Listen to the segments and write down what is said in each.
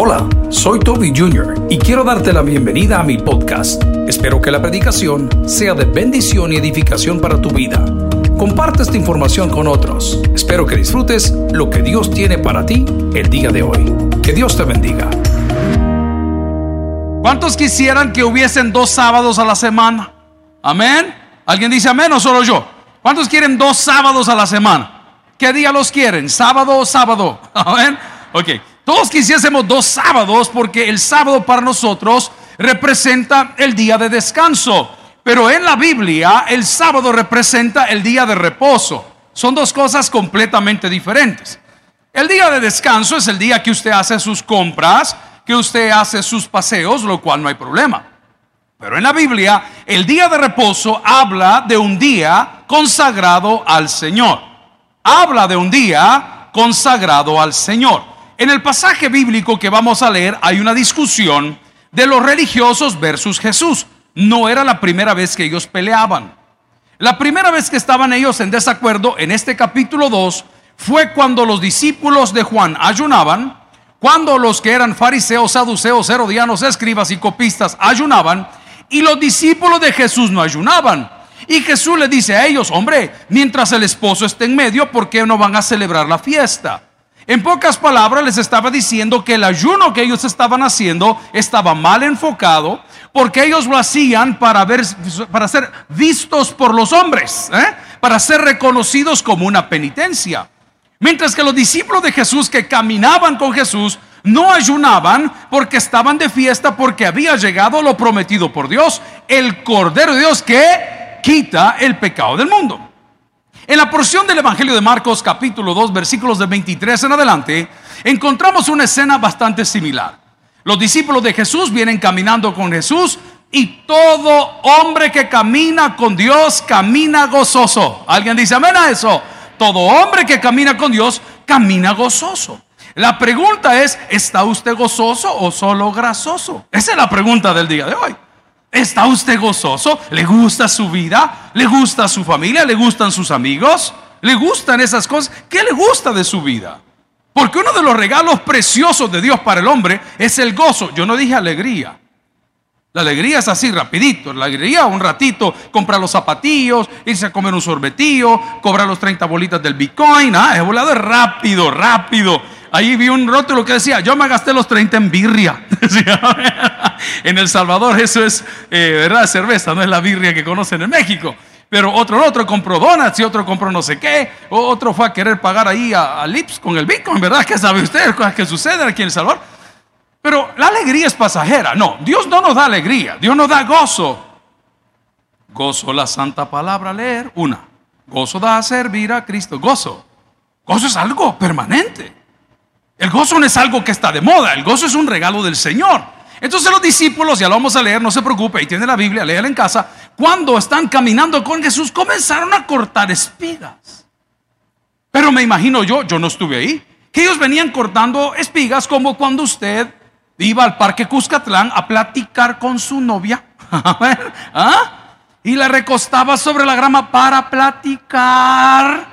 Hola, soy Toby Jr. y quiero darte la bienvenida a mi podcast. Espero que la predicación sea de bendición y edificación para tu vida. Comparte esta información con otros. Espero que disfrutes lo que Dios tiene para ti el día de hoy. Que Dios te bendiga. ¿Cuántos quisieran que hubiesen dos sábados a la semana? Amén. ¿Alguien dice amén o solo yo? ¿Cuántos quieren dos sábados a la semana? ¿Qué día los quieren? ¿Sábado o sábado? Amén. Ok. Todos quisiésemos dos sábados porque el sábado para nosotros representa el día de descanso. Pero en la Biblia el sábado representa el día de reposo. Son dos cosas completamente diferentes. El día de descanso es el día que usted hace sus compras, que usted hace sus paseos, lo cual no hay problema. Pero en la Biblia el día de reposo habla de un día consagrado al Señor. Habla de un día consagrado al Señor. En el pasaje bíblico que vamos a leer hay una discusión de los religiosos versus Jesús. No era la primera vez que ellos peleaban. La primera vez que estaban ellos en desacuerdo en este capítulo 2 fue cuando los discípulos de Juan ayunaban, cuando los que eran fariseos, saduceos, herodianos, escribas y copistas ayunaban, y los discípulos de Jesús no ayunaban. Y Jesús le dice a ellos, hombre, mientras el esposo esté en medio, ¿por qué no van a celebrar la fiesta? En pocas palabras les estaba diciendo que el ayuno que ellos estaban haciendo estaba mal enfocado porque ellos lo hacían para, ver, para ser vistos por los hombres, ¿eh? para ser reconocidos como una penitencia. Mientras que los discípulos de Jesús que caminaban con Jesús no ayunaban porque estaban de fiesta porque había llegado lo prometido por Dios, el Cordero de Dios que quita el pecado del mundo. En la porción del Evangelio de Marcos capítulo 2 versículos de 23 en adelante, encontramos una escena bastante similar. Los discípulos de Jesús vienen caminando con Jesús y todo hombre que camina con Dios camina gozoso. ¿Alguien dice amén a eso? Todo hombre que camina con Dios camina gozoso. La pregunta es, ¿está usted gozoso o solo grasoso? Esa es la pregunta del día de hoy. ¿Está usted gozoso? ¿Le gusta su vida? ¿Le gusta su familia? ¿Le gustan sus amigos? ¿Le gustan esas cosas? ¿Qué le gusta de su vida? Porque uno de los regalos preciosos de Dios para el hombre es el gozo. Yo no dije alegría. La alegría es así, rapidito. La alegría, un ratito, comprar los zapatillos, irse a comer un sorbetillo, cobrar los 30 bolitas del Bitcoin. Ah, es volado rápido, rápido. Ahí vi un rótulo que decía, yo me gasté los 30 en birria. en El Salvador eso es, eh, ¿verdad? Cerveza, no es la birria que conocen en México. Pero otro, otro compró donuts y otro compró no sé qué. Otro fue a querer pagar ahí a, Lips con el Bitcoin, ¿verdad? ¿Qué sabe usted? Cosas que suceden aquí en El Salvador. Pero la alegría es pasajera. No, Dios no nos da alegría, Dios nos da gozo. Gozo la santa palabra leer, una. Gozo da servir a Cristo. Gozo. Gozo es algo permanente. El gozo no es algo que está de moda, el gozo es un regalo del Señor. Entonces los discípulos, ya lo vamos a leer, no se preocupe, ahí tiene la Biblia, léala en casa, cuando están caminando con Jesús comenzaron a cortar espigas. Pero me imagino yo, yo no estuve ahí, que ellos venían cortando espigas como cuando usted iba al parque Cuscatlán a platicar con su novia. ¿Ah? Y la recostaba sobre la grama para platicar.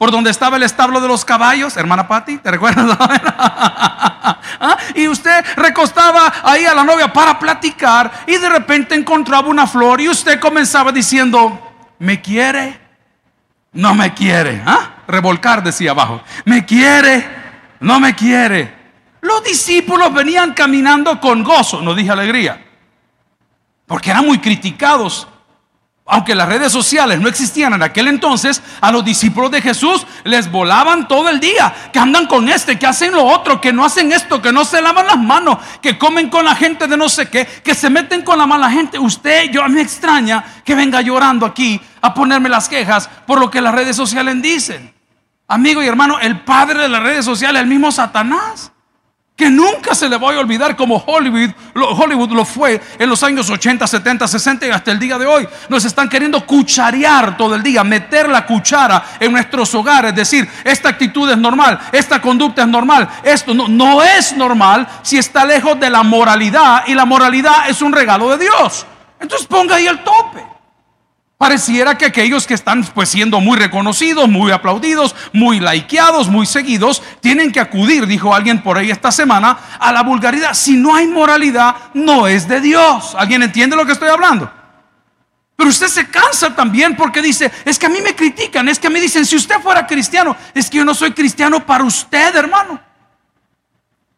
Por donde estaba el establo de los caballos, hermana Patti, ¿te recuerdas? ¿Ah? Y usted recostaba ahí a la novia para platicar y de repente encontraba una flor y usted comenzaba diciendo, ¿me quiere? No me quiere. ¿Ah? Revolcar decía abajo, ¿me quiere? No me quiere. Los discípulos venían caminando con gozo, no dije alegría, porque eran muy criticados aunque las redes sociales no existían en aquel entonces, a los discípulos de Jesús les volaban todo el día, que andan con este, que hacen lo otro, que no hacen esto, que no se lavan las manos, que comen con la gente de no sé qué, que se meten con la mala gente. Usted, yo me extraña que venga llorando aquí a ponerme las quejas por lo que las redes sociales dicen. Amigo y hermano, el padre de las redes sociales, el mismo Satanás que nunca se le va a olvidar como Hollywood lo, Hollywood lo fue en los años 80, 70, 60 y hasta el día de hoy. Nos están queriendo cucharear todo el día, meter la cuchara en nuestros hogares, decir, esta actitud es normal, esta conducta es normal, esto no, no es normal si está lejos de la moralidad y la moralidad es un regalo de Dios. Entonces ponga ahí el tope. Pareciera que aquellos que están pues siendo muy reconocidos, muy aplaudidos, muy likeados, muy seguidos, tienen que acudir, dijo alguien por ahí esta semana, a la vulgaridad. Si no hay moralidad, no es de Dios. ¿Alguien entiende lo que estoy hablando? Pero usted se cansa también porque dice, es que a mí me critican, es que me dicen, si usted fuera cristiano, es que yo no soy cristiano para usted, hermano.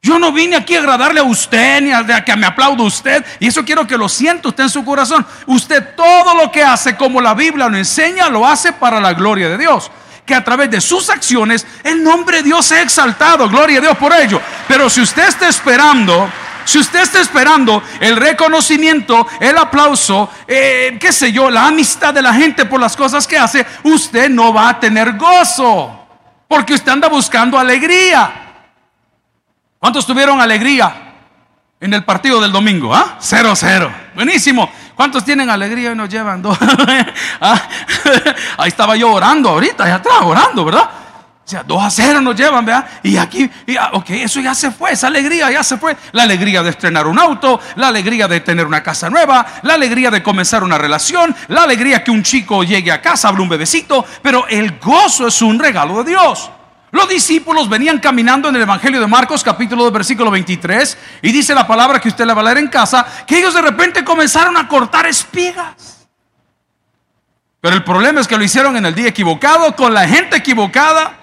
Yo no vine aquí a agradarle a usted ni a, que me aplaude usted. Y eso quiero que lo sienta usted en su corazón. Usted todo lo que hace como la Biblia lo enseña, lo hace para la gloria de Dios. Que a través de sus acciones el nombre de Dios sea exaltado. Gloria a Dios por ello. Pero si usted está esperando si usted está esperando el reconocimiento, el aplauso, eh, qué sé yo, la amistad de la gente por las cosas que hace, usted no va a tener gozo. Porque usted anda buscando alegría. ¿Cuántos tuvieron alegría en el partido del domingo? ¿Ah? Cero, cero. Buenísimo. ¿Cuántos tienen alegría y nos llevan dos? ¿Ah? Ahí estaba yo orando ahorita, allá atrás, orando, ¿verdad? O sea, dos a cero nos llevan, ¿verdad? Y aquí, ah, ok, eso ya se fue, esa alegría ya se fue. La alegría de estrenar un auto, la alegría de tener una casa nueva, la alegría de comenzar una relación, la alegría que un chico llegue a casa, hable un bebecito, pero el gozo es un regalo de Dios. Los discípulos venían caminando en el Evangelio de Marcos, capítulo 2, versículo 23, y dice la palabra que usted le va a leer en casa, que ellos de repente comenzaron a cortar espigas. Pero el problema es que lo hicieron en el día equivocado, con la gente equivocada.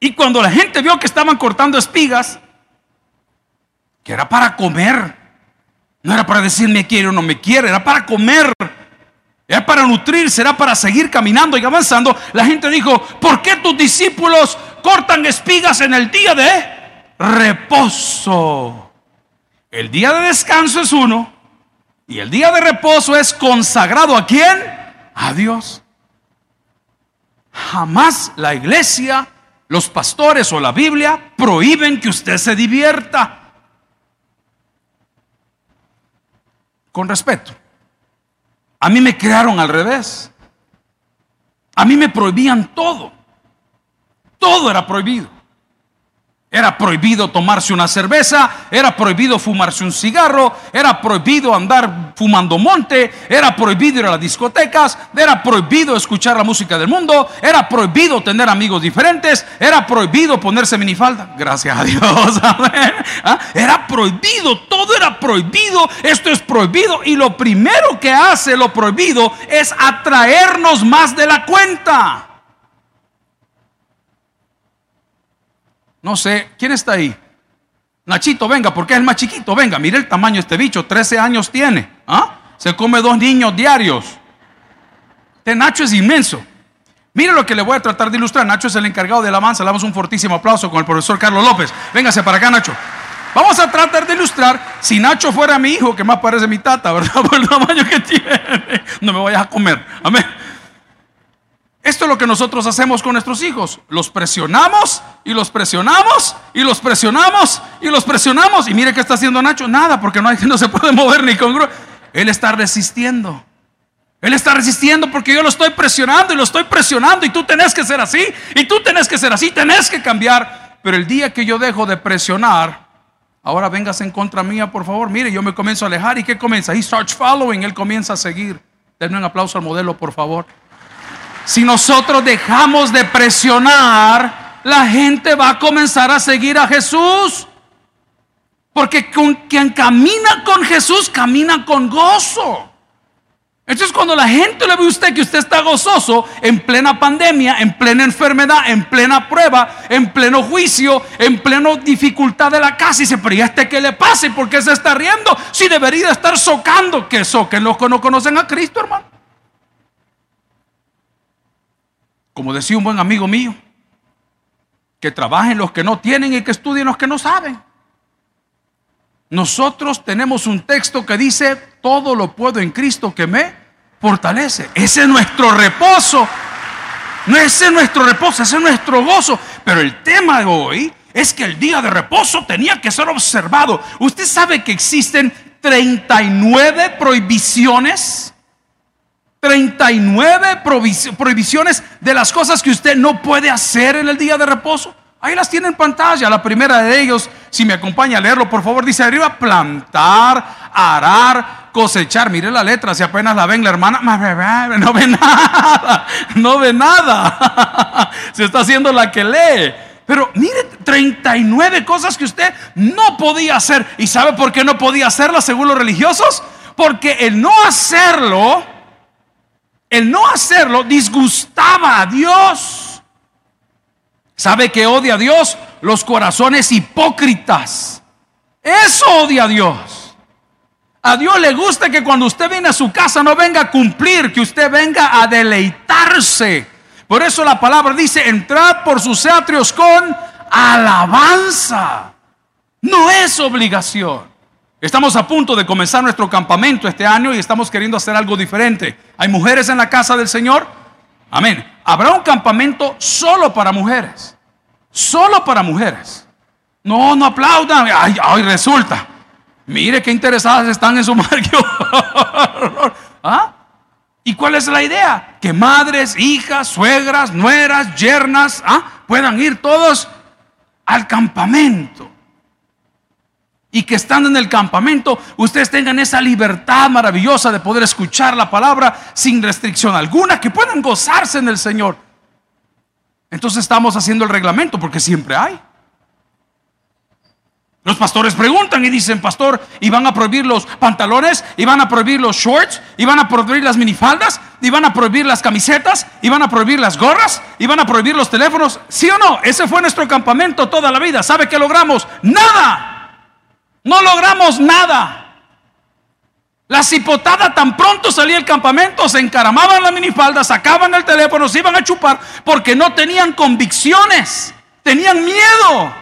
Y cuando la gente vio que estaban cortando espigas, que era para comer, no era para decir me quiere o no me quiere, era para comer. Era para nutrirse, era para seguir caminando y avanzando. La gente dijo, ¿por qué tus discípulos cortan espigas en el día de reposo? El día de descanso es uno y el día de reposo es consagrado a quién? A Dios. Jamás la iglesia, los pastores o la Biblia prohíben que usted se divierta. Con respeto. A mí me crearon al revés. A mí me prohibían todo. Todo era prohibido. Era prohibido tomarse una cerveza, era prohibido fumarse un cigarro, era prohibido andar fumando monte, era prohibido ir a las discotecas, era prohibido escuchar la música del mundo, era prohibido tener amigos diferentes, era prohibido ponerse minifalda. Gracias a Dios. ¿Ah? Era prohibido, todo era prohibido, esto es prohibido y lo primero que hace lo prohibido es atraernos más de la cuenta. No sé, ¿quién está ahí? Nachito, venga, porque es el más chiquito. Venga, mire el tamaño de este bicho, 13 años tiene. ¿Ah? Se come dos niños diarios. Este Nacho es inmenso. Mire lo que le voy a tratar de ilustrar. Nacho es el encargado de la alabanza. Le damos un fortísimo aplauso con el profesor Carlos López. Véngase para acá, Nacho. Vamos a tratar de ilustrar si Nacho fuera mi hijo, que más parece mi tata, ¿verdad? Por el tamaño que tiene. No me vayas a comer. Amén. Esto es lo que nosotros hacemos con nuestros hijos. Los presionamos y los presionamos y los presionamos y los presionamos. Y mire qué está haciendo Nacho. Nada, porque no, hay, no se puede mover ni con... Él está resistiendo. Él está resistiendo porque yo lo estoy presionando y lo estoy presionando y tú tenés que ser así y tú tenés que ser así, tenés que cambiar. Pero el día que yo dejo de presionar, ahora vengas en contra mía, por favor. Mire, yo me comienzo a alejar y ¿qué comienza? He starts following, él comienza a seguir. Denme un aplauso al modelo, por favor. Si nosotros dejamos de presionar, la gente va a comenzar a seguir a Jesús. Porque quien camina con Jesús, camina con gozo. Entonces cuando la gente le ve a usted que usted está gozoso en plena pandemia, en plena enfermedad, en plena prueba, en pleno juicio, en plena dificultad de la casa, y dice, pero ¿y este qué le pasa? ¿Y por qué se está riendo? Si debería estar socando, que soquen los que no conocen a Cristo, hermano. Como decía un buen amigo mío, que trabajen los que no tienen y que estudien los que no saben. Nosotros tenemos un texto que dice, todo lo puedo en Cristo que me fortalece. Ese es nuestro reposo. No ese es nuestro reposo, ese es nuestro gozo. Pero el tema de hoy es que el día de reposo tenía que ser observado. Usted sabe que existen 39 prohibiciones 39 prohibiciones de las cosas que usted no puede hacer en el día de reposo. Ahí las tiene en pantalla. La primera de ellos, si me acompaña a leerlo, por favor, dice arriba, plantar, arar, cosechar. Mire la letra, si apenas la ven la hermana, no ve nada, no ve nada. Se está haciendo la que lee. Pero mire, 39 cosas que usted no podía hacer. ¿Y sabe por qué no podía hacerlas según los religiosos? Porque el no hacerlo, el no hacerlo disgustaba a Dios. ¿Sabe que odia a Dios? Los corazones hipócritas. Eso odia a Dios. A Dios le gusta que cuando usted viene a su casa no venga a cumplir, que usted venga a deleitarse. Por eso la palabra dice, entrad por sus atrios con alabanza. No es obligación. Estamos a punto de comenzar nuestro campamento este año y estamos queriendo hacer algo diferente. ¿Hay mujeres en la casa del Señor? Amén. Habrá un campamento solo para mujeres. Solo para mujeres. No, no aplaudan. Ay, ay resulta. Mire qué interesadas están en su marido. ¿Ah? ¿Y cuál es la idea? Que madres, hijas, suegras, nueras, yernas, ¿ah? puedan ir todos al campamento. Y que estando en el campamento, ustedes tengan esa libertad maravillosa de poder escuchar la palabra sin restricción alguna, que puedan gozarse en el Señor. Entonces estamos haciendo el reglamento porque siempre hay. Los pastores preguntan y dicen, pastor, ¿y van a prohibir los pantalones? ¿Y van a prohibir los shorts? ¿Y van a prohibir las minifaldas? ¿Y van a prohibir las camisetas? ¿Y van a prohibir las gorras? ¿Y van a prohibir los teléfonos? ¿Sí o no? Ese fue nuestro campamento toda la vida. ¿Sabe qué logramos? Nada. No logramos nada. La cipotada tan pronto salía el campamento, se encaramaban la minifalda, sacaban el teléfono, se iban a chupar porque no tenían convicciones, tenían miedo.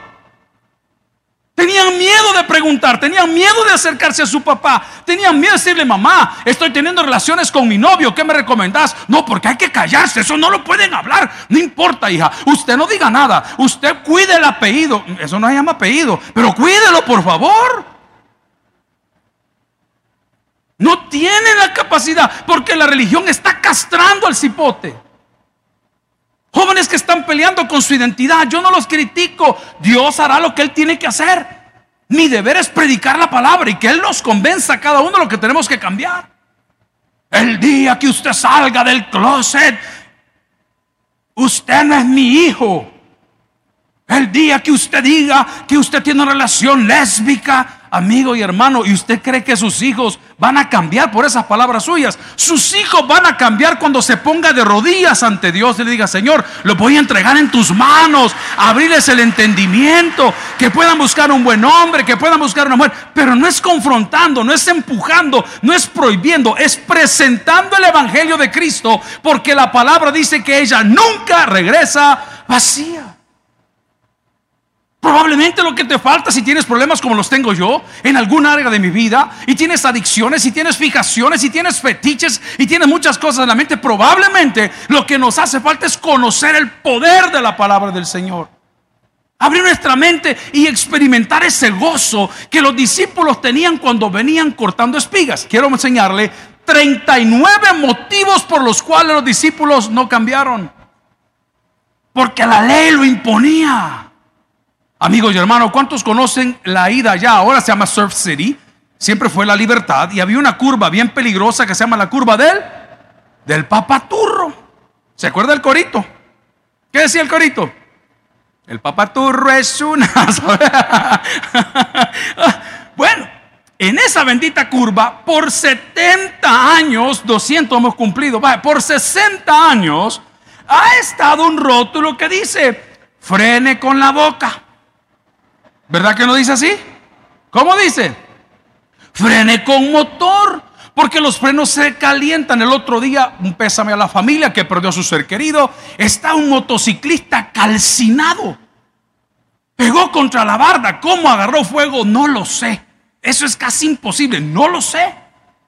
Tenían miedo de preguntar, tenían miedo de acercarse a su papá, tenían miedo de decirle, mamá, estoy teniendo relaciones con mi novio, ¿qué me recomendás? No, porque hay que callarse, eso no lo pueden hablar. No importa, hija, usted no diga nada, usted cuide el apellido, eso no se llama apellido, pero cuídelo, por favor. No tienen la capacidad, porque la religión está castrando al cipote. Jóvenes que están peleando con su identidad, yo no los critico. Dios hará lo que Él tiene que hacer. Mi deber es predicar la palabra y que Él nos convenza a cada uno de lo que tenemos que cambiar. El día que usted salga del closet, usted no es mi hijo. El día que usted diga que usted tiene una relación lésbica, amigo y hermano, y usted cree que sus hijos van a cambiar por esas palabras suyas. Sus hijos van a cambiar cuando se ponga de rodillas ante Dios y le diga, Señor, lo voy a entregar en tus manos, abrirles el entendimiento, que puedan buscar un buen hombre, que puedan buscar una mujer, pero no es confrontando, no es empujando, no es prohibiendo, es presentando el Evangelio de Cristo, porque la palabra dice que ella nunca regresa vacía. Probablemente lo que te falta si tienes problemas como los tengo yo en algún área de mi vida y tienes adicciones y tienes fijaciones y tienes fetiches y tienes muchas cosas en la mente, probablemente lo que nos hace falta es conocer el poder de la palabra del Señor. Abrir nuestra mente y experimentar ese gozo que los discípulos tenían cuando venían cortando espigas. Quiero enseñarle 39 motivos por los cuales los discípulos no cambiaron. Porque la ley lo imponía. Amigos y hermanos, ¿cuántos conocen la ida allá? Ahora se llama Surf City. Siempre fue la libertad y había una curva bien peligrosa que se llama la curva del del papaturro. ¿Se acuerda el corito? ¿Qué decía el corito? El papaturro es una. bueno, en esa bendita curva, por 70 años, 200 hemos cumplido, por 60 años, ha estado un rótulo que dice: frene con la boca. ¿Verdad que no dice así? ¿Cómo dice? Frene con motor, porque los frenos se calientan. El otro día, un pésame a la familia que perdió a su ser querido, está un motociclista calcinado. Pegó contra la barda. ¿Cómo agarró fuego? No lo sé. Eso es casi imposible. No lo sé.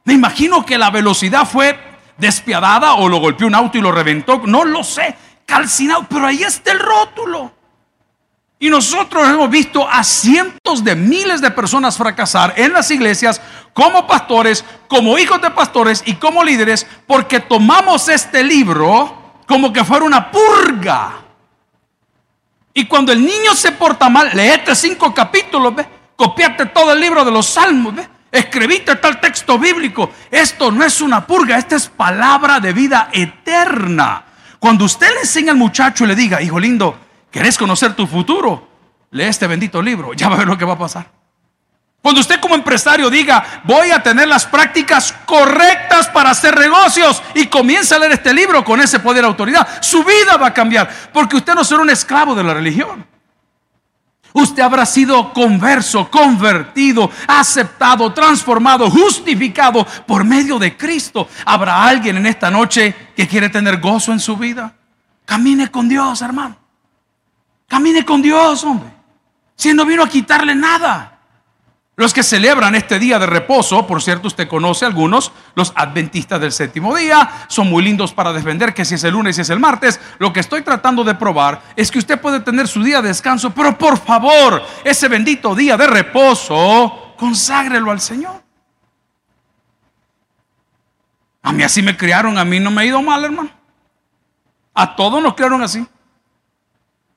Me imagino que la velocidad fue despiadada o lo golpeó un auto y lo reventó. No lo sé. Calcinado. Pero ahí está el rótulo. Y nosotros hemos visto a cientos de miles de personas fracasar en las iglesias como pastores, como hijos de pastores y como líderes porque tomamos este libro como que fuera una purga. Y cuando el niño se porta mal, leete cinco capítulos, ¿ve? copiate todo el libro de los salmos, ¿ve? escribiste tal texto bíblico. Esto no es una purga, esta es palabra de vida eterna. Cuando usted le enseña al muchacho y le diga, hijo lindo, ¿querés conocer tu futuro? Lee este bendito libro, ya va a ver lo que va a pasar. Cuando usted como empresario diga, voy a tener las prácticas correctas para hacer negocios y comienza a leer este libro con ese poder de autoridad, su vida va a cambiar, porque usted no será un esclavo de la religión. Usted habrá sido converso, convertido, aceptado, transformado, justificado por medio de Cristo. ¿Habrá alguien en esta noche que quiere tener gozo en su vida? Camine con Dios, hermano. Camine con Dios, hombre. Si no vino a quitarle nada. Los que celebran este día de reposo, por cierto, usted conoce algunos, los adventistas del séptimo día, son muy lindos para defender que si es el lunes, si es el martes. Lo que estoy tratando de probar es que usted puede tener su día de descanso, pero por favor, ese bendito día de reposo, conságrelo al Señor. A mí así me criaron, a mí no me ha ido mal, hermano. A todos nos criaron así.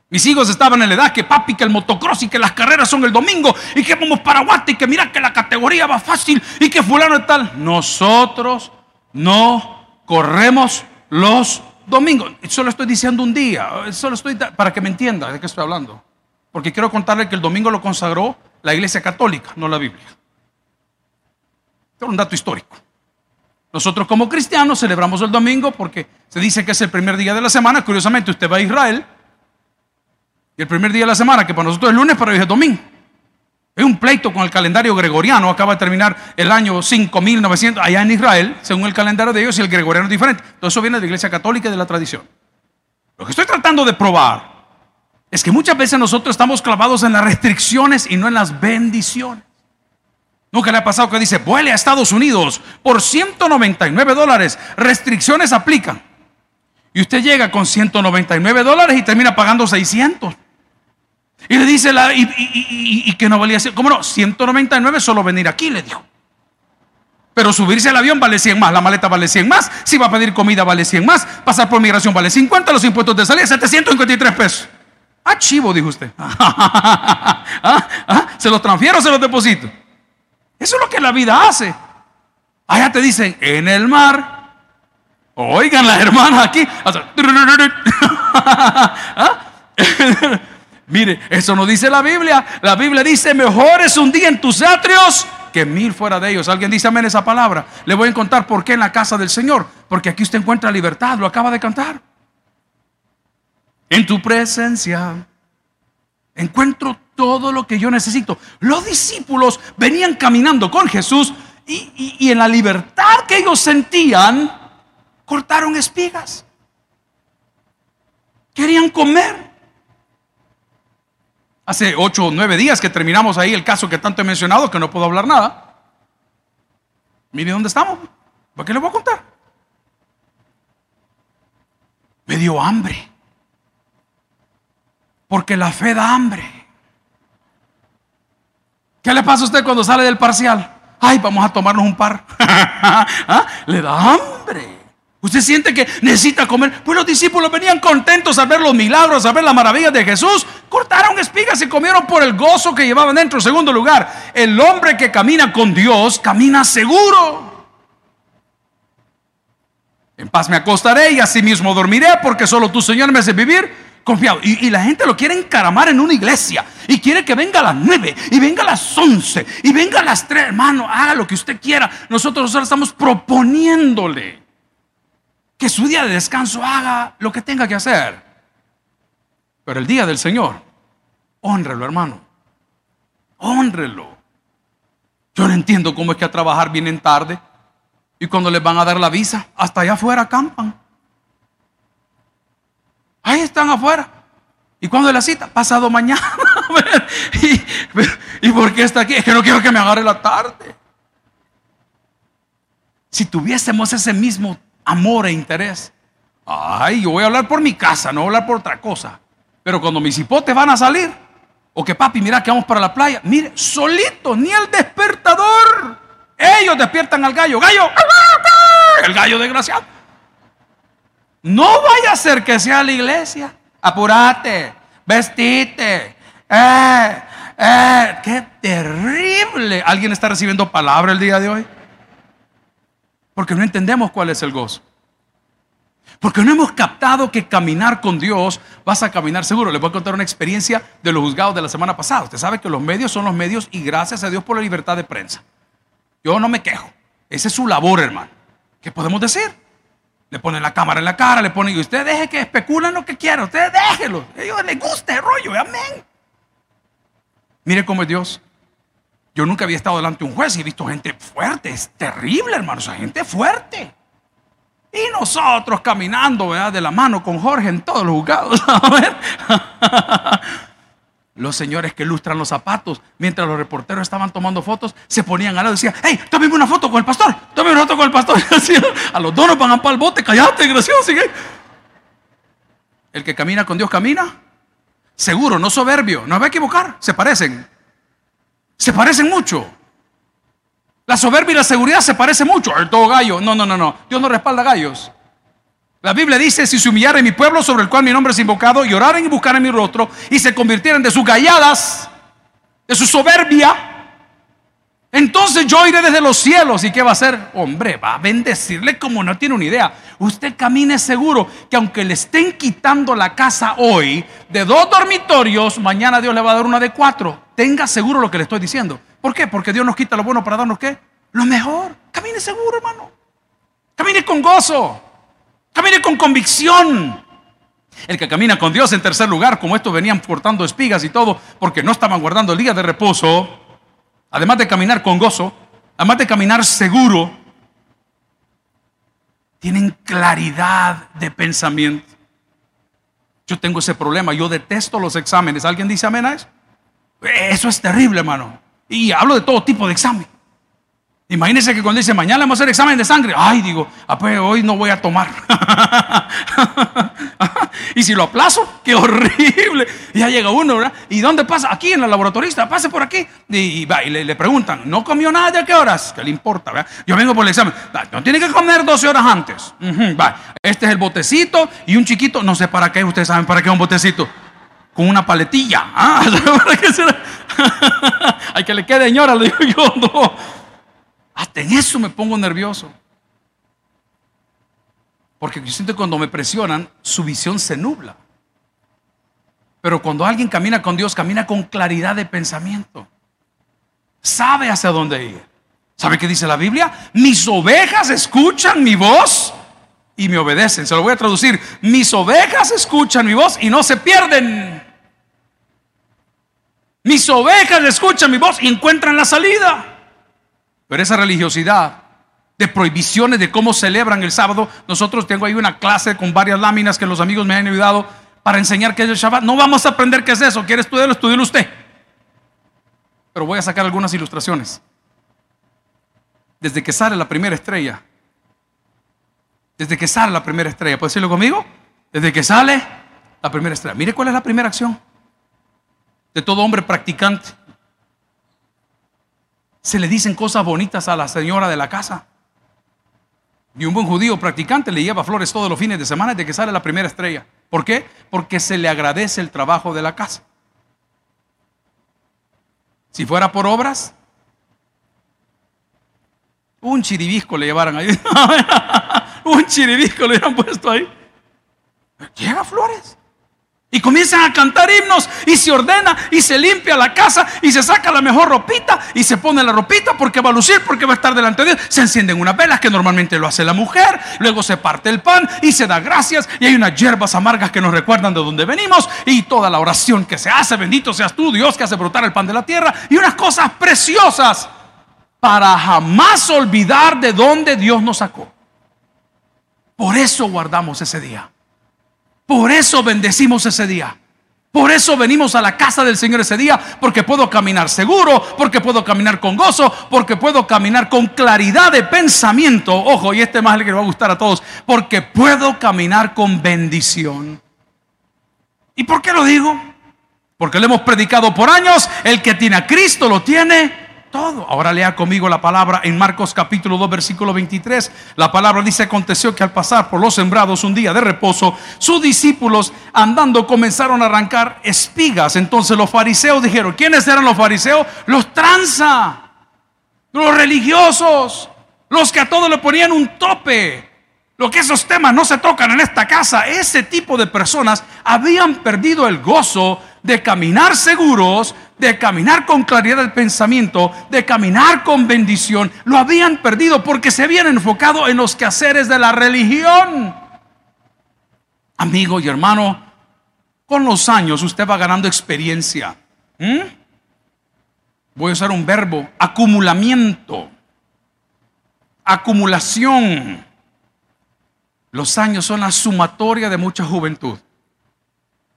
Mis hijos estaban en la edad que papi, que el motocross y que las carreras son el domingo y que vamos para Guate y que mira que la categoría va fácil y que fulano y tal. Nosotros no corremos los domingos. Solo estoy diciendo un día, solo estoy para que me entienda de qué estoy hablando. Porque quiero contarle que el domingo lo consagró la iglesia católica, no la Biblia. Es un dato histórico. Nosotros como cristianos celebramos el domingo porque se dice que es el primer día de la semana. Curiosamente, usted va a Israel y el primer día de la semana, que para nosotros es lunes, para ellos es domingo. Es un pleito con el calendario gregoriano. Acaba de terminar el año 5900 allá en Israel, según el calendario de ellos, y el gregoriano es diferente. Todo eso viene de la iglesia católica y de la tradición. Lo que estoy tratando de probar es que muchas veces nosotros estamos clavados en las restricciones y no en las bendiciones. Nunca le ha pasado que dice, vuele a Estados Unidos por 199 dólares, restricciones aplican. Y usted llega con 199 dólares y termina pagando 600. Y le dice, la, y, que no valía, ¿cómo no? 199 solo venir aquí, le dijo. Pero subirse al avión vale 100 más, la maleta vale 100 más, si va a pedir comida vale 100 más, pasar por migración vale 50, los impuestos de salida 753 pesos. Ah, chivo, dijo usted. ¿Ah? ¿Ah? ¿Se los transfiero o se los deposito? Eso es lo que la vida hace. Allá te dicen, en el mar. Oigan las hermanas aquí. ¿Ah? Mire, eso no dice la Biblia. La Biblia dice, mejor es un día en tus atrios que mil fuera de ellos. ¿Alguien dice amén esa palabra? Le voy a contar por qué en la casa del Señor. Porque aquí usted encuentra libertad, lo acaba de cantar. En tu presencia encuentro todo lo que yo necesito. Los discípulos venían caminando con Jesús y, y en la libertad que ellos sentían, cortaron espigas. Querían comer. Hace ocho o nueve días que terminamos ahí el caso que tanto he mencionado, que no puedo hablar nada. Mire dónde estamos. ¿Para qué le voy a contar? Me dio hambre. Porque la fe da hambre. ¿Qué le pasa a usted cuando sale del parcial? Ay, vamos a tomarnos un par. ¿Ah? Le da hambre. Usted siente que necesita comer. Pues los discípulos venían contentos a ver los milagros, a ver las maravillas de Jesús. Cortaron espigas y comieron por el gozo que llevaban dentro. Segundo lugar, el hombre que camina con Dios camina seguro. En paz me acostaré y así mismo dormiré porque solo tu Señor me hace vivir confiado. Y, y, la gente lo quiere encaramar en una iglesia y quiere que venga a las nueve y venga a las once y venga a las tres. Hermano, haga lo que usted quiera. Nosotros ahora estamos proponiéndole que su día de descanso haga lo que tenga que hacer. Pero el día del Señor, honrelo, hermano. Honrelo. Yo no entiendo cómo es que a trabajar vienen tarde y cuando les van a dar la visa, hasta allá afuera acampan. Ahí están afuera. ¿Y cuando es la cita? Pasado mañana. ¿Y, ¿Y por qué está aquí? Es que no quiero que me agarre la tarde. Si tuviésemos ese mismo amor e interés. Ay, yo voy a hablar por mi casa, no voy a hablar por otra cosa. Pero cuando mis hipotes van a salir, o que papi, mira que vamos para la playa, mire, solito, ni el despertador. Ellos despiertan al gallo, gallo, el gallo desgraciado. No vaya a ser que sea la iglesia. Apúrate, vestite. Eh, eh, qué terrible. ¿Alguien está recibiendo palabra el día de hoy? Porque no entendemos cuál es el gozo. Porque no hemos captado que caminar con Dios vas a caminar seguro. Les voy a contar una experiencia de los juzgados de la semana pasada. Usted sabe que los medios son los medios y gracias a Dios por la libertad de prensa. Yo no me quejo. Esa es su labor, hermano. ¿Qué podemos decir? Le ponen la cámara en la cara, le ponen, y usted deje que especulen lo que quiera, usted déjelo. A ellos les gusta el rollo, amén. Mire cómo es Dios. Yo nunca había estado delante de un juez y he visto gente fuerte, es terrible, hermano, esa gente fuerte. Y nosotros caminando ¿verdad? de la mano con Jorge en todos los juzgados. los señores que lustran los zapatos, mientras los reporteros estaban tomando fotos, se ponían al lado y decían, hey, tómeme una foto con el pastor, tómeme una foto con el pastor. a los dos nos van a para el bote, callate, gracioso. El que camina con Dios camina. Seguro, no soberbio, no va a equivocar, se parecen. Se parecen mucho. La soberbia y la seguridad se parecen mucho. El todo gallo. No, no, no, no. Dios no respalda gallos. La Biblia dice, si se humillaren mi pueblo sobre el cual mi nombre es invocado, y oraren y buscaren mi rostro, y se convirtieran de sus galladas, de su soberbia, entonces yo iré desde los cielos. ¿Y qué va a hacer? Hombre, va a bendecirle como no tiene una idea. Usted camine seguro que aunque le estén quitando la casa hoy de dos dormitorios, mañana Dios le va a dar una de cuatro. Tenga seguro lo que le estoy diciendo. ¿Por qué? Porque Dios nos quita lo bueno para darnos qué? Lo mejor. Camine seguro, hermano. Camine con gozo. Camine con convicción. El que camina con Dios en tercer lugar, como estos venían cortando espigas y todo, porque no estaban guardando el día de reposo, además de caminar con gozo, además de caminar seguro, tienen claridad de pensamiento. Yo tengo ese problema, yo detesto los exámenes. ¿Alguien dice amén a eso? Eso es terrible, hermano. Y hablo de todo tipo de examen. Imagínense que cuando dice mañana vamos a hacer examen de sangre, ay, digo, ah, pues hoy no voy a tomar. y si lo aplazo, qué horrible. Ya llega uno, ¿verdad? ¿Y dónde pasa? Aquí en la laboratorista, pase por aquí. Y, va, y le, preguntan, ¿no comió nada de a qué horas? ¿Qué le importa? ¿verdad? Yo vengo por el examen. No tiene que comer 12 horas antes. va. Este es el botecito y un chiquito, no sé para qué, ustedes saben para qué es un botecito con una paletilla. Ah, Hay que le quede señora, le digo yo, no. Hasta en eso me pongo nervioso. Porque yo siento que cuando me presionan, su visión se nubla. Pero cuando alguien camina con Dios, camina con claridad de pensamiento. Sabe hacia dónde ir. ¿Sabe qué dice la Biblia? Mis ovejas escuchan mi voz y me obedecen. Se lo voy a traducir. Mis ovejas escuchan mi voz y no se pierden. Mis ovejas escuchan mi voz y encuentran la salida. Pero esa religiosidad de prohibiciones de cómo celebran el sábado, nosotros tengo ahí una clase con varias láminas que los amigos me han ayudado para enseñar qué es el Shabbat. No vamos a aprender qué es eso. ¿Quiere estudiarlo? Estudielo usted. Pero voy a sacar algunas ilustraciones. Desde que sale la primera estrella. Desde que sale la primera estrella. ¿Puede decirlo conmigo? Desde que sale la primera estrella. Mire cuál es la primera acción de todo hombre practicante. Se le dicen cosas bonitas a la señora de la casa. Y un buen judío practicante le lleva flores todos los fines de semana desde que sale la primera estrella. ¿Por qué? Porque se le agradece el trabajo de la casa. Si fuera por obras, un chiribisco le llevaran ahí. un chiribisco le hubieran puesto ahí. Llega flores. Y comienzan a cantar himnos y se ordena y se limpia la casa y se saca la mejor ropita y se pone la ropita porque va a lucir, porque va a estar delante de Dios. Se encienden unas velas que normalmente lo hace la mujer, luego se parte el pan y se da gracias y hay unas hierbas amargas que nos recuerdan de dónde venimos y toda la oración que se hace, bendito seas tú Dios que hace brotar el pan de la tierra y unas cosas preciosas para jamás olvidar de dónde Dios nos sacó. Por eso guardamos ese día. Por eso bendecimos ese día. Por eso venimos a la casa del Señor ese día, porque puedo caminar seguro, porque puedo caminar con gozo, porque puedo caminar con claridad de pensamiento. Ojo, y este más le va a gustar a todos, porque puedo caminar con bendición. ¿Y por qué lo digo? Porque le hemos predicado por años, el que tiene a Cristo lo tiene Ahora lea conmigo la palabra en Marcos capítulo 2 versículo 23. La palabra dice, aconteció que al pasar por los sembrados un día de reposo, sus discípulos andando comenzaron a arrancar espigas. Entonces los fariseos dijeron, ¿quiénes eran los fariseos? Los tranza. los religiosos, los que a todos le ponían un tope. Lo que esos temas no se tocan en esta casa, ese tipo de personas habían perdido el gozo de caminar seguros, de caminar con claridad del pensamiento, de caminar con bendición. Lo habían perdido porque se habían enfocado en los quehaceres de la religión. Amigo y hermano, con los años usted va ganando experiencia. ¿Mm? Voy a usar un verbo, acumulamiento, acumulación. Los años son la sumatoria de mucha juventud.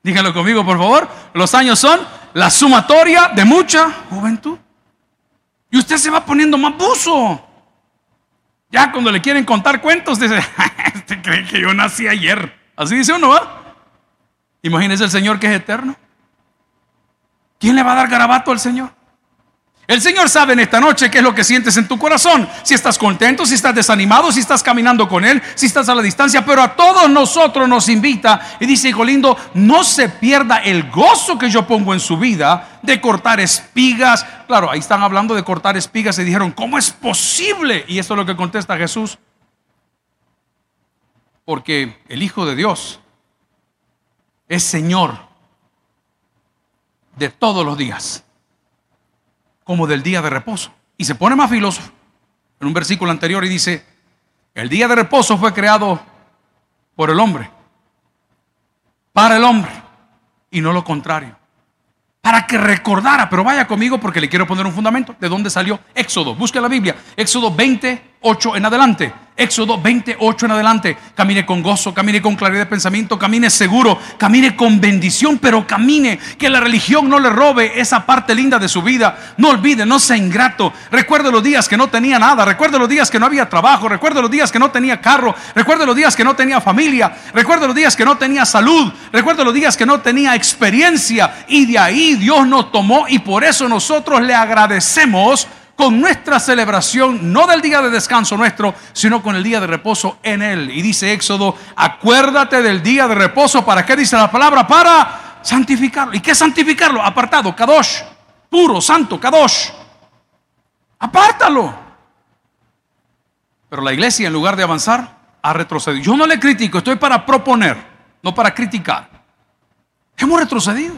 Díganlo conmigo, por favor. Los años son la sumatoria de mucha juventud. Y usted se va poniendo más buzo. Ya cuando le quieren contar cuentos, dice, ¿este cree que yo nací ayer? Así dice uno, ¿va? Imagínese el Señor que es eterno. ¿Quién le va a dar garabato al Señor? El Señor sabe en esta noche qué es lo que sientes en tu corazón. Si estás contento, si estás desanimado, si estás caminando con Él, si estás a la distancia. Pero a todos nosotros nos invita y dice, hijo lindo, no se pierda el gozo que yo pongo en su vida de cortar espigas. Claro, ahí están hablando de cortar espigas y dijeron, ¿cómo es posible? Y esto es lo que contesta Jesús. Porque el Hijo de Dios es Señor de todos los días como del día de reposo. Y se pone más filósofo en un versículo anterior y dice, el día de reposo fue creado por el hombre, para el hombre, y no lo contrario. Para que recordara, pero vaya conmigo porque le quiero poner un fundamento. ¿De dónde salió Éxodo? Busque la Biblia. Éxodo 28 en adelante. Éxodo 28 en adelante. Camine con gozo, camine con claridad de pensamiento, camine seguro, camine con bendición, pero camine. Que la religión no le robe esa parte linda de su vida. No olvide, no sea ingrato. Recuerde los días que no tenía nada. Recuerde los días que no había trabajo. Recuerde los días que no tenía carro. Recuerde los días que no tenía familia. Recuerde los días que no tenía salud. Recuerde los días que no tenía experiencia. Y de ahí Dios nos tomó y por eso nosotros le agradecemos con nuestra celebración, no del día de descanso nuestro, sino con el día de reposo en Él. Y dice Éxodo, acuérdate del día de reposo. ¿Para qué dice la palabra? Para santificarlo. ¿Y qué santificarlo? Apartado, Kadosh, puro, santo, Kadosh. Apártalo. Pero la iglesia, en lugar de avanzar, ha retrocedido. Yo no le critico, estoy para proponer, no para criticar. Hemos retrocedido.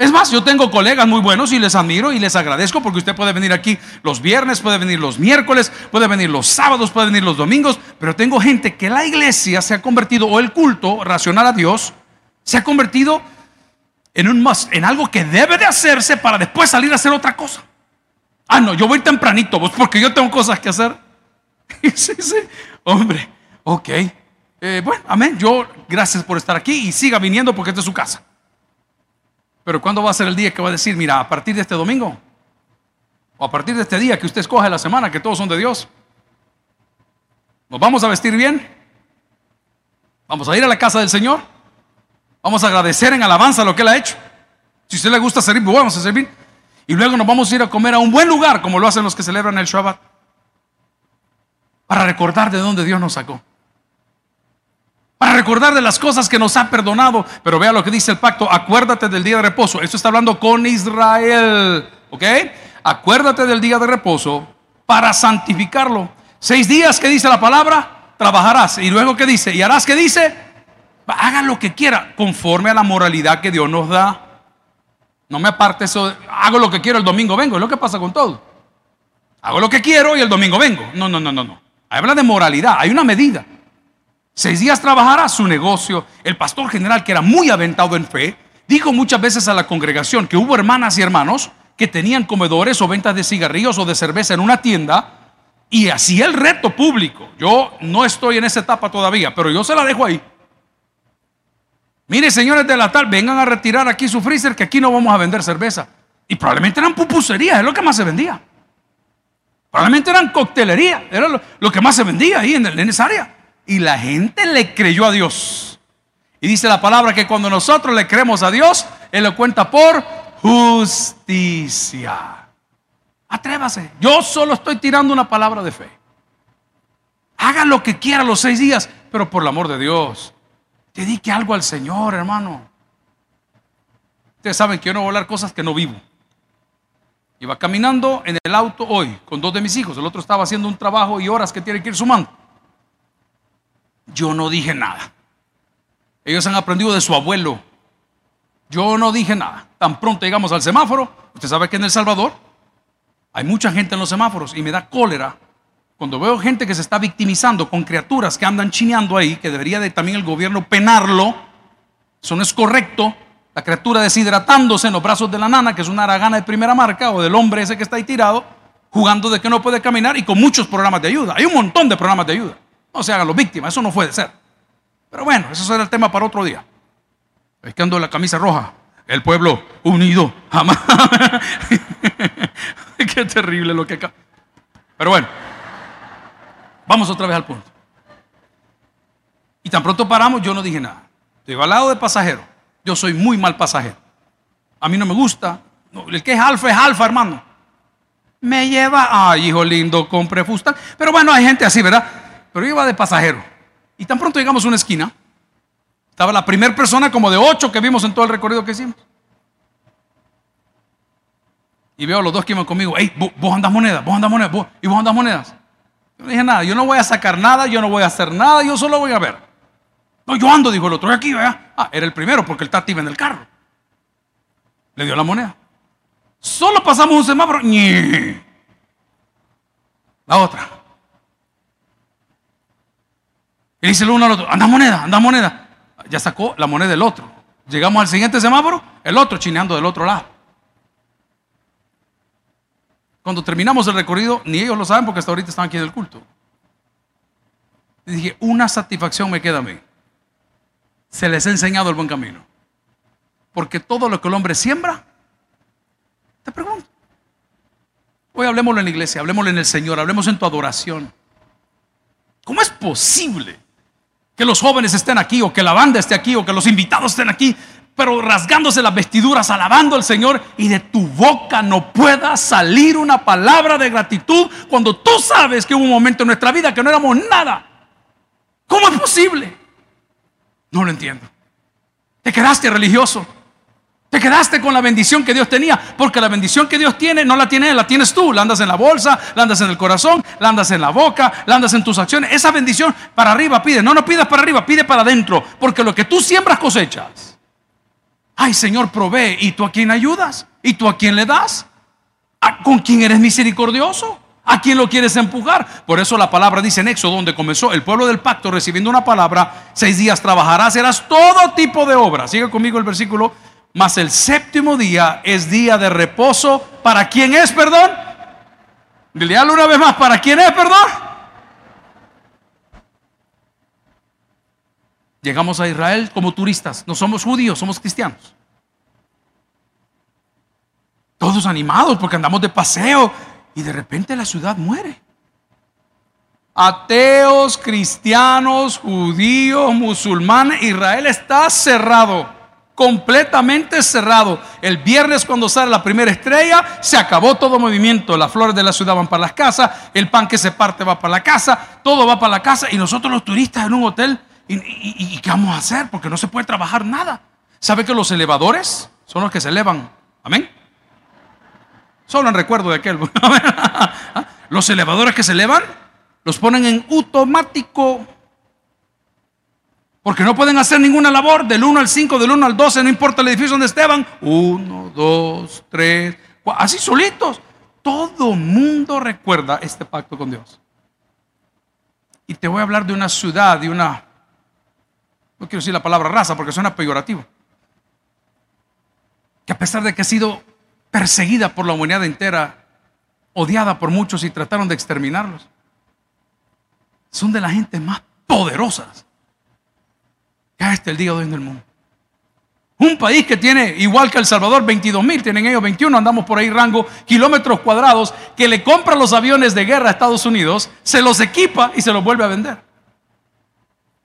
Es más, yo tengo colegas muy buenos y les admiro y les agradezco porque usted puede venir aquí los viernes, puede venir los miércoles, puede venir los sábados, puede venir los domingos, pero tengo gente que la iglesia se ha convertido, o el culto racional a Dios, se ha convertido en, un en algo que debe de hacerse para después salir a hacer otra cosa. Ah, no, yo voy tempranito, pues porque yo tengo cosas que hacer. sí, sí, hombre, ok. Eh, bueno, amén. Yo, gracias por estar aquí y siga viniendo porque esta es su casa. Pero ¿cuándo va a ser el día que va a decir, mira, a partir de este domingo? O a partir de este día que usted escoge la semana, que todos son de Dios. ¿Nos vamos a vestir bien? ¿Vamos a ir a la casa del Señor? ¿Vamos a agradecer en alabanza lo que Él ha hecho? Si a usted le gusta servir, pues vamos a servir. Y luego nos vamos a ir a comer a un buen lugar, como lo hacen los que celebran el Shabbat. Para recordar de dónde Dios nos sacó para recordar de las cosas que nos ha perdonado. Pero vea lo que dice el pacto, acuérdate del día de reposo. Esto está hablando con Israel, ¿ok? Acuérdate del día de reposo para santificarlo. Seis días que dice la palabra, trabajarás. Y luego que dice, y harás que dice, haga lo que quiera, conforme a la moralidad que Dios nos da. No me aparte eso, hago lo que quiero, el domingo vengo, es lo que pasa con todo. Hago lo que quiero y el domingo vengo. No, no, no, no, no. Habla de moralidad, hay una medida. Seis días trabajará su negocio. El pastor general, que era muy aventado en fe, dijo muchas veces a la congregación que hubo hermanas y hermanos que tenían comedores o ventas de cigarrillos o de cerveza en una tienda y hacía el reto público. Yo no estoy en esa etapa todavía, pero yo se la dejo ahí. Mire, señores de la tal, vengan a retirar aquí su freezer que aquí no vamos a vender cerveza. Y probablemente eran pupuserías, es lo que más se vendía. Probablemente eran coctelería, era lo, que más se vendía ahí en, en esa área. Y la gente le creyó a Dios. Y dice la palabra que cuando nosotros le creemos a Dios, Él lo cuenta por justicia. Atrévase. Yo solo estoy tirando una palabra de fe. Haga lo que quiera los seis días, pero por el amor de Dios, dedique algo al Señor, hermano. Ustedes saben que yo no voy a hablar cosas que no vivo. Iba caminando en el auto hoy con dos de mis hijos. El otro estaba haciendo un trabajo y horas que tiene que ir sumando. Yo no dije nada. Ellos han aprendido de su abuelo. Yo no dije nada. Tan pronto llegamos al semáforo, usted sabe que en El Salvador hay mucha gente en los semáforos y me da cólera cuando veo gente que se está victimizando con criaturas que andan chineando ahí, que debería de también el gobierno penarlo. Eso no es correcto. La criatura deshidratándose en los brazos de la nana, que es una aragana de primera marca, o del hombre ese que está ahí tirado, jugando de que no puede caminar y con muchos programas de ayuda. Hay un montón de programas de ayuda. No se hagan los víctimas, eso no puede ser. Pero bueno, eso será el tema para otro día. Es que ando la camisa roja. El pueblo unido jamás. Qué terrible lo que acá. Pero bueno, vamos otra vez al punto. Y tan pronto paramos, yo no dije nada. Estoy al lado de pasajero. Yo soy muy mal pasajero. A mí no me gusta. el que es alfa es alfa, hermano. Me lleva, ay, hijo lindo, compre fustal. Pero bueno, hay gente así, ¿verdad? Pero yo iba de pasajero. Y tan pronto llegamos a una esquina, estaba la primera persona como de ocho que vimos en todo el recorrido que hicimos. Y veo a los dos que iban conmigo, hey, vos, andas monedas, vos andas monedas, y vos andas monedas. Yo no dije nada, yo no voy a sacar nada, yo no voy a hacer nada, yo solo voy a ver. No, yo ando, dijo el otro, aquí, vea. Ah, era el primero porque el tati en el carro. Le dio la moneda. Solo pasamos un semáforo. La otra. Y dice el uno al otro, anda moneda, anda moneda. Ya sacó la moneda del otro. Llegamos al siguiente semáforo, el otro chineando del otro lado. Cuando terminamos el recorrido, ni ellos lo saben porque hasta ahorita están aquí en el culto. Y dije, una satisfacción me queda a mí. Se les ha enseñado el buen camino. Porque todo lo que el hombre siembra, te pregunto. Hoy hablemoslo en la iglesia, hablemoslo en el Señor, hablemos en tu adoración. ¿Cómo es posible que los jóvenes estén aquí o que la banda esté aquí o que los invitados estén aquí, pero rasgándose las vestiduras, alabando al Señor y de tu boca no pueda salir una palabra de gratitud cuando tú sabes que hubo un momento en nuestra vida que no éramos nada. ¿Cómo es posible? No lo entiendo. Te quedaste religioso. Te quedaste con la bendición que Dios tenía, porque la bendición que Dios tiene no la tiene Él, la tienes tú. La andas en la bolsa, la andas en el corazón, la andas en la boca, la andas en tus acciones. Esa bendición para arriba pide. No, no pidas para arriba, pide para adentro, porque lo que tú siembras cosechas. Ay, Señor, provee. ¿Y tú a quién ayudas? ¿Y tú a quién le das? ¿Con quién eres misericordioso? ¿A quién lo quieres empujar? Por eso la palabra dice en Éxodo, donde comenzó el pueblo del pacto recibiendo una palabra, seis días trabajarás, harás todo tipo de obras. Sigue conmigo el versículo mas el séptimo día es día de reposo. ¿Para quién es, perdón? Dile una vez más, ¿para quién es, perdón? Llegamos a Israel como turistas, no somos judíos, somos cristianos. Todos animados porque andamos de paseo y de repente la ciudad muere. Ateos, cristianos, judíos, musulmanes, Israel está cerrado completamente cerrado. El viernes cuando sale la primera estrella, se acabó todo movimiento. Las flores de la ciudad van para las casas, el pan que se parte va para la casa, todo va para la casa y nosotros los turistas en un hotel, ¿y, qué vamos a hacer? Porque no se puede trabajar nada. ¿Sabe que los elevadores son los que se elevan? Amén. Solo en recuerdo de aquel. los elevadores que se elevan los ponen en automático porque no pueden hacer ninguna labor del 1 al 5, del 1 al 12, no importa el edificio donde estaban. 1, 2, 3, así solitos. Todo mundo recuerda este pacto con Dios. Y te voy a hablar de una ciudad, de una, no quiero decir la palabra raza porque suena peyorativo, que a pesar de que ha sido perseguida por la humanidad entera, odiada por muchos y trataron de exterminarlos, son de las gente más poderosas ya está el día de hoy en el mundo. Un país que tiene, igual que El Salvador, 22 mil, tienen ellos 21, andamos por ahí rango, kilómetros cuadrados, que le compra los aviones de guerra a Estados Unidos, se los equipa y se los vuelve a vender.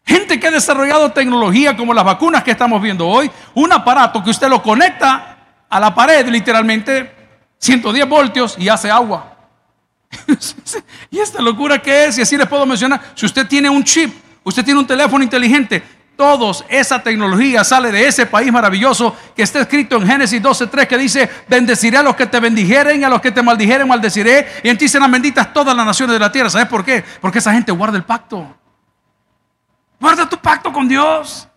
Gente que ha desarrollado tecnología como las vacunas que estamos viendo hoy, un aparato que usted lo conecta a la pared literalmente, 110 voltios y hace agua. y esta locura que es, y así les puedo mencionar, si usted tiene un chip, usted tiene un teléfono inteligente, todos esa tecnología sale de ese país maravilloso que está escrito en Génesis 12:3 que dice, bendeciré a los que te bendijeren a los que te maldijeren maldeciré y en ti serán benditas todas las naciones de la tierra. ¿Sabes por qué? Porque esa gente guarda el pacto. Guarda tu pacto con Dios.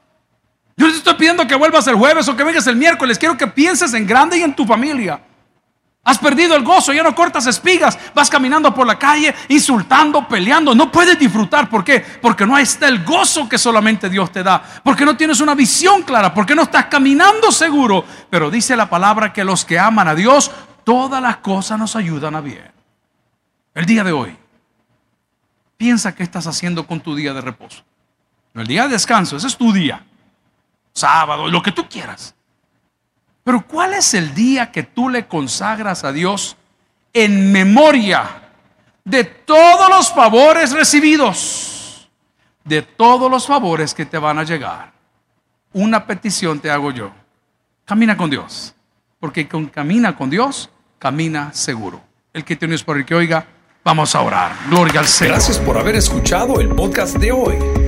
Yo te estoy pidiendo que vuelvas el jueves o que vengas el miércoles. Quiero que pienses en grande y en tu familia. Has perdido el gozo, ya no cortas espigas, vas caminando por la calle insultando, peleando, no puedes disfrutar. ¿Por qué? Porque no está el gozo que solamente Dios te da, porque no tienes una visión clara, porque no estás caminando seguro. Pero dice la palabra que los que aman a Dios, todas las cosas nos ayudan a bien. El día de hoy, piensa qué estás haciendo con tu día de reposo. el día de descanso, ese es tu día. Sábado, lo que tú quieras. Pero ¿cuál es el día que tú le consagras a Dios en memoria de todos los favores recibidos? De todos los favores que te van a llegar. Una petición te hago yo. Camina con Dios. Porque con camina con Dios, camina seguro. El que tienes por el que oiga, vamos a orar. Gloria al Señor. Gracias por haber escuchado el podcast de hoy.